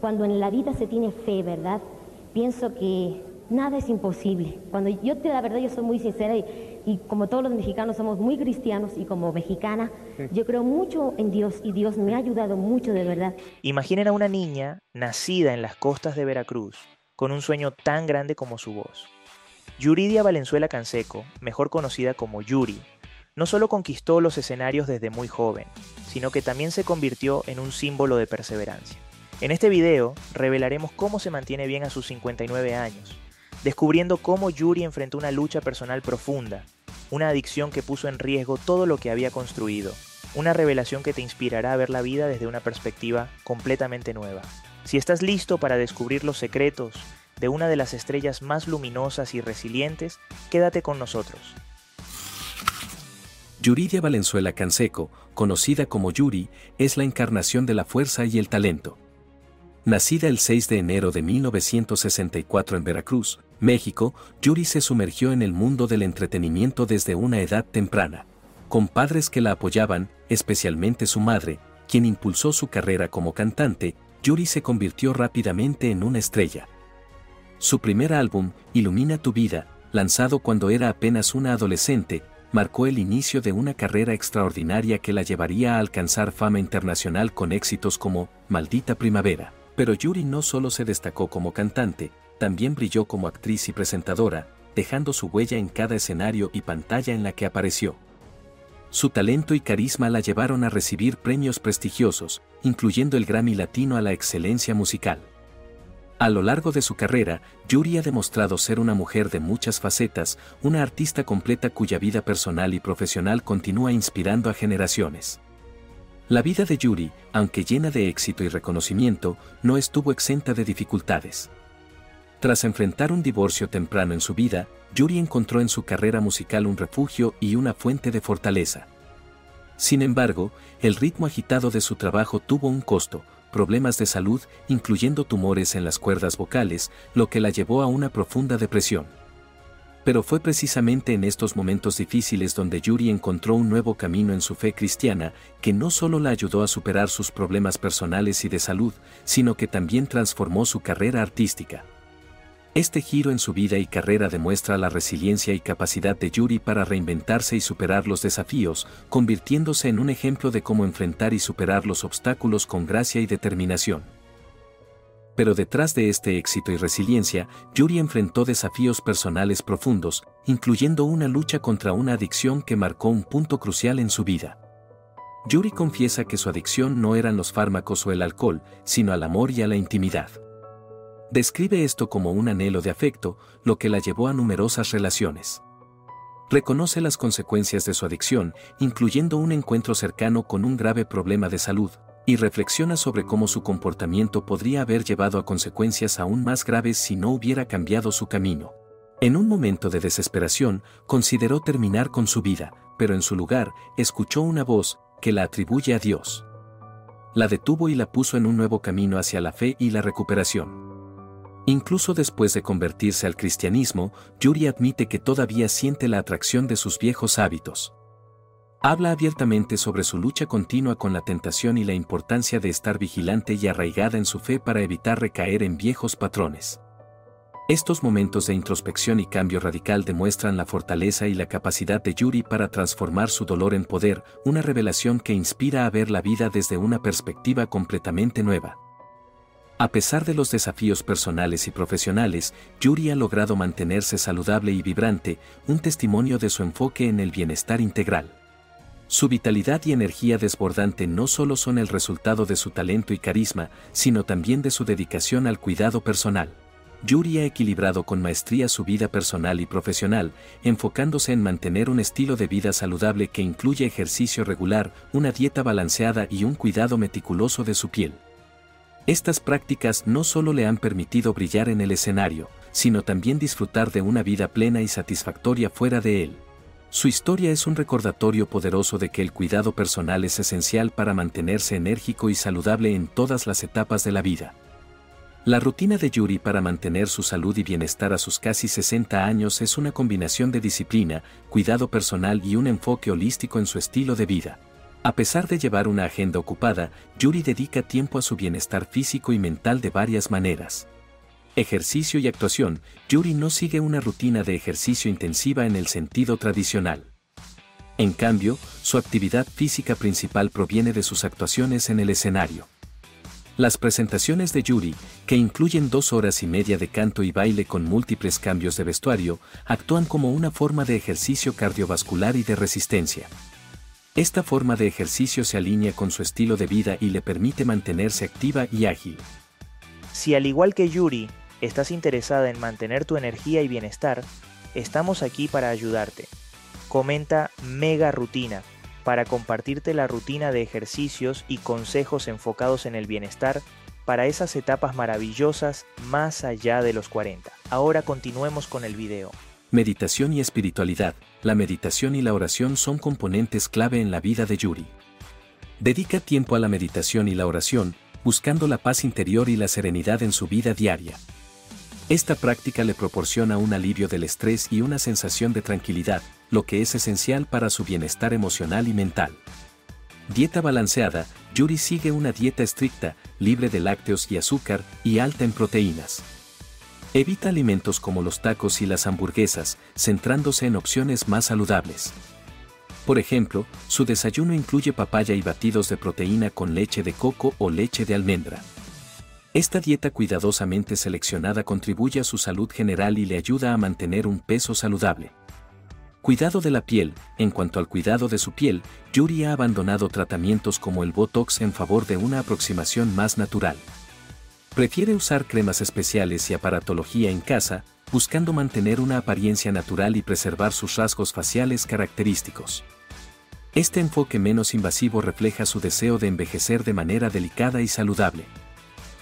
Cuando en la vida se tiene fe, ¿verdad? Pienso que nada es imposible. Cuando yo te la verdad, yo soy muy sincera y, como todos los mexicanos somos muy cristianos y como mexicana, yo creo mucho en Dios y Dios me ha ayudado mucho de verdad. Imaginen a una niña nacida en las costas de Veracruz con un sueño tan grande como su voz. Yuridia Valenzuela Canseco, mejor conocida como Yuri, no solo conquistó los escenarios desde muy joven, sino que también se convirtió en un símbolo de perseverancia. En este video revelaremos cómo se mantiene bien a sus 59 años, descubriendo cómo Yuri enfrentó una lucha personal profunda, una adicción que puso en riesgo todo lo que había construido, una revelación que te inspirará a ver la vida desde una perspectiva completamente nueva. Si estás listo para descubrir los secretos de una de las estrellas más luminosas y resilientes, quédate con nosotros. Yuridia Valenzuela Canseco, conocida como Yuri, es la encarnación de la fuerza y el talento. Nacida el 6 de enero de 1964 en Veracruz, México, Yuri se sumergió en el mundo del entretenimiento desde una edad temprana. Con padres que la apoyaban, especialmente su madre, quien impulsó su carrera como cantante, Yuri se convirtió rápidamente en una estrella. Su primer álbum, Ilumina tu vida, lanzado cuando era apenas una adolescente, marcó el inicio de una carrera extraordinaria que la llevaría a alcanzar fama internacional con éxitos como Maldita Primavera. Pero Yuri no solo se destacó como cantante, también brilló como actriz y presentadora, dejando su huella en cada escenario y pantalla en la que apareció. Su talento y carisma la llevaron a recibir premios prestigiosos, incluyendo el Grammy Latino a la excelencia musical. A lo largo de su carrera, Yuri ha demostrado ser una mujer de muchas facetas, una artista completa cuya vida personal y profesional continúa inspirando a generaciones. La vida de Yuri, aunque llena de éxito y reconocimiento, no estuvo exenta de dificultades. Tras enfrentar un divorcio temprano en su vida, Yuri encontró en su carrera musical un refugio y una fuente de fortaleza. Sin embargo, el ritmo agitado de su trabajo tuvo un costo, problemas de salud, incluyendo tumores en las cuerdas vocales, lo que la llevó a una profunda depresión. Pero fue precisamente en estos momentos difíciles donde Yuri encontró un nuevo camino en su fe cristiana, que no solo la ayudó a superar sus problemas personales y de salud, sino que también transformó su carrera artística. Este giro en su vida y carrera demuestra la resiliencia y capacidad de Yuri para reinventarse y superar los desafíos, convirtiéndose en un ejemplo de cómo enfrentar y superar los obstáculos con gracia y determinación pero detrás de este éxito y resiliencia, Yuri enfrentó desafíos personales profundos, incluyendo una lucha contra una adicción que marcó un punto crucial en su vida. Yuri confiesa que su adicción no eran los fármacos o el alcohol, sino al amor y a la intimidad. Describe esto como un anhelo de afecto, lo que la llevó a numerosas relaciones. Reconoce las consecuencias de su adicción, incluyendo un encuentro cercano con un grave problema de salud, y reflexiona sobre cómo su comportamiento podría haber llevado a consecuencias aún más graves si no hubiera cambiado su camino. En un momento de desesperación, consideró terminar con su vida, pero en su lugar, escuchó una voz, que la atribuye a Dios. La detuvo y la puso en un nuevo camino hacia la fe y la recuperación. Incluso después de convertirse al cristianismo, Yuri admite que todavía siente la atracción de sus viejos hábitos. Habla abiertamente sobre su lucha continua con la tentación y la importancia de estar vigilante y arraigada en su fe para evitar recaer en viejos patrones. Estos momentos de introspección y cambio radical demuestran la fortaleza y la capacidad de Yuri para transformar su dolor en poder, una revelación que inspira a ver la vida desde una perspectiva completamente nueva. A pesar de los desafíos personales y profesionales, Yuri ha logrado mantenerse saludable y vibrante, un testimonio de su enfoque en el bienestar integral. Su vitalidad y energía desbordante no solo son el resultado de su talento y carisma, sino también de su dedicación al cuidado personal. Yuri ha equilibrado con maestría su vida personal y profesional, enfocándose en mantener un estilo de vida saludable que incluye ejercicio regular, una dieta balanceada y un cuidado meticuloso de su piel. Estas prácticas no solo le han permitido brillar en el escenario, sino también disfrutar de una vida plena y satisfactoria fuera de él. Su historia es un recordatorio poderoso de que el cuidado personal es esencial para mantenerse enérgico y saludable en todas las etapas de la vida. La rutina de Yuri para mantener su salud y bienestar a sus casi 60 años es una combinación de disciplina, cuidado personal y un enfoque holístico en su estilo de vida. A pesar de llevar una agenda ocupada, Yuri dedica tiempo a su bienestar físico y mental de varias maneras. Ejercicio y actuación, Yuri no sigue una rutina de ejercicio intensiva en el sentido tradicional. En cambio, su actividad física principal proviene de sus actuaciones en el escenario. Las presentaciones de Yuri, que incluyen dos horas y media de canto y baile con múltiples cambios de vestuario, actúan como una forma de ejercicio cardiovascular y de resistencia. Esta forma de ejercicio se alinea con su estilo de vida y le permite mantenerse activa y ágil. Si al igual que Yuri, estás interesada en mantener tu energía y bienestar, estamos aquí para ayudarte. Comenta Mega Rutina para compartirte la rutina de ejercicios y consejos enfocados en el bienestar para esas etapas maravillosas más allá de los 40. Ahora continuemos con el video. Meditación y espiritualidad. La meditación y la oración son componentes clave en la vida de Yuri. Dedica tiempo a la meditación y la oración, buscando la paz interior y la serenidad en su vida diaria. Esta práctica le proporciona un alivio del estrés y una sensación de tranquilidad, lo que es esencial para su bienestar emocional y mental. Dieta balanceada, Yuri sigue una dieta estricta, libre de lácteos y azúcar, y alta en proteínas. Evita alimentos como los tacos y las hamburguesas, centrándose en opciones más saludables. Por ejemplo, su desayuno incluye papaya y batidos de proteína con leche de coco o leche de almendra. Esta dieta cuidadosamente seleccionada contribuye a su salud general y le ayuda a mantener un peso saludable. Cuidado de la piel. En cuanto al cuidado de su piel, Yuri ha abandonado tratamientos como el Botox en favor de una aproximación más natural. Prefiere usar cremas especiales y aparatología en casa, buscando mantener una apariencia natural y preservar sus rasgos faciales característicos. Este enfoque menos invasivo refleja su deseo de envejecer de manera delicada y saludable.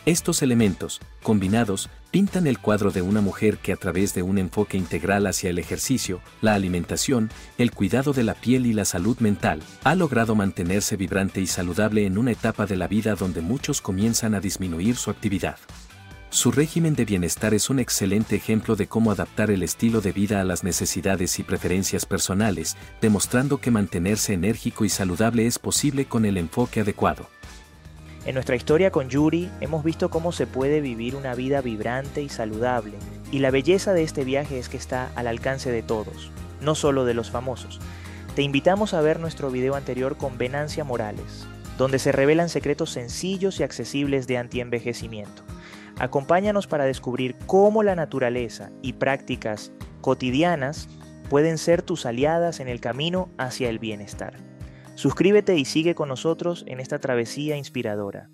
Estos elementos, combinados, pintan el cuadro de una mujer que a través de un enfoque integral hacia el ejercicio, la alimentación, el cuidado de la piel y la salud mental, ha logrado mantenerse vibrante y saludable en una etapa de la vida donde muchos comienzan a disminuir su actividad. Su régimen de bienestar es un excelente ejemplo de cómo adaptar el estilo de vida a las necesidades y preferencias personales, demostrando que mantenerse enérgico y saludable es posible con el enfoque adecuado. En nuestra historia con Yuri hemos visto cómo se puede vivir una vida vibrante y saludable, y la belleza de este viaje es que está al alcance de todos, no solo de los famosos. Te invitamos a ver nuestro video anterior con Venancia Morales, donde se revelan secretos sencillos y accesibles de antienvejecimiento. Acompáñanos para descubrir cómo la naturaleza y prácticas cotidianas pueden ser tus aliadas en el camino hacia el bienestar. Suscríbete y sigue con nosotros en esta travesía inspiradora.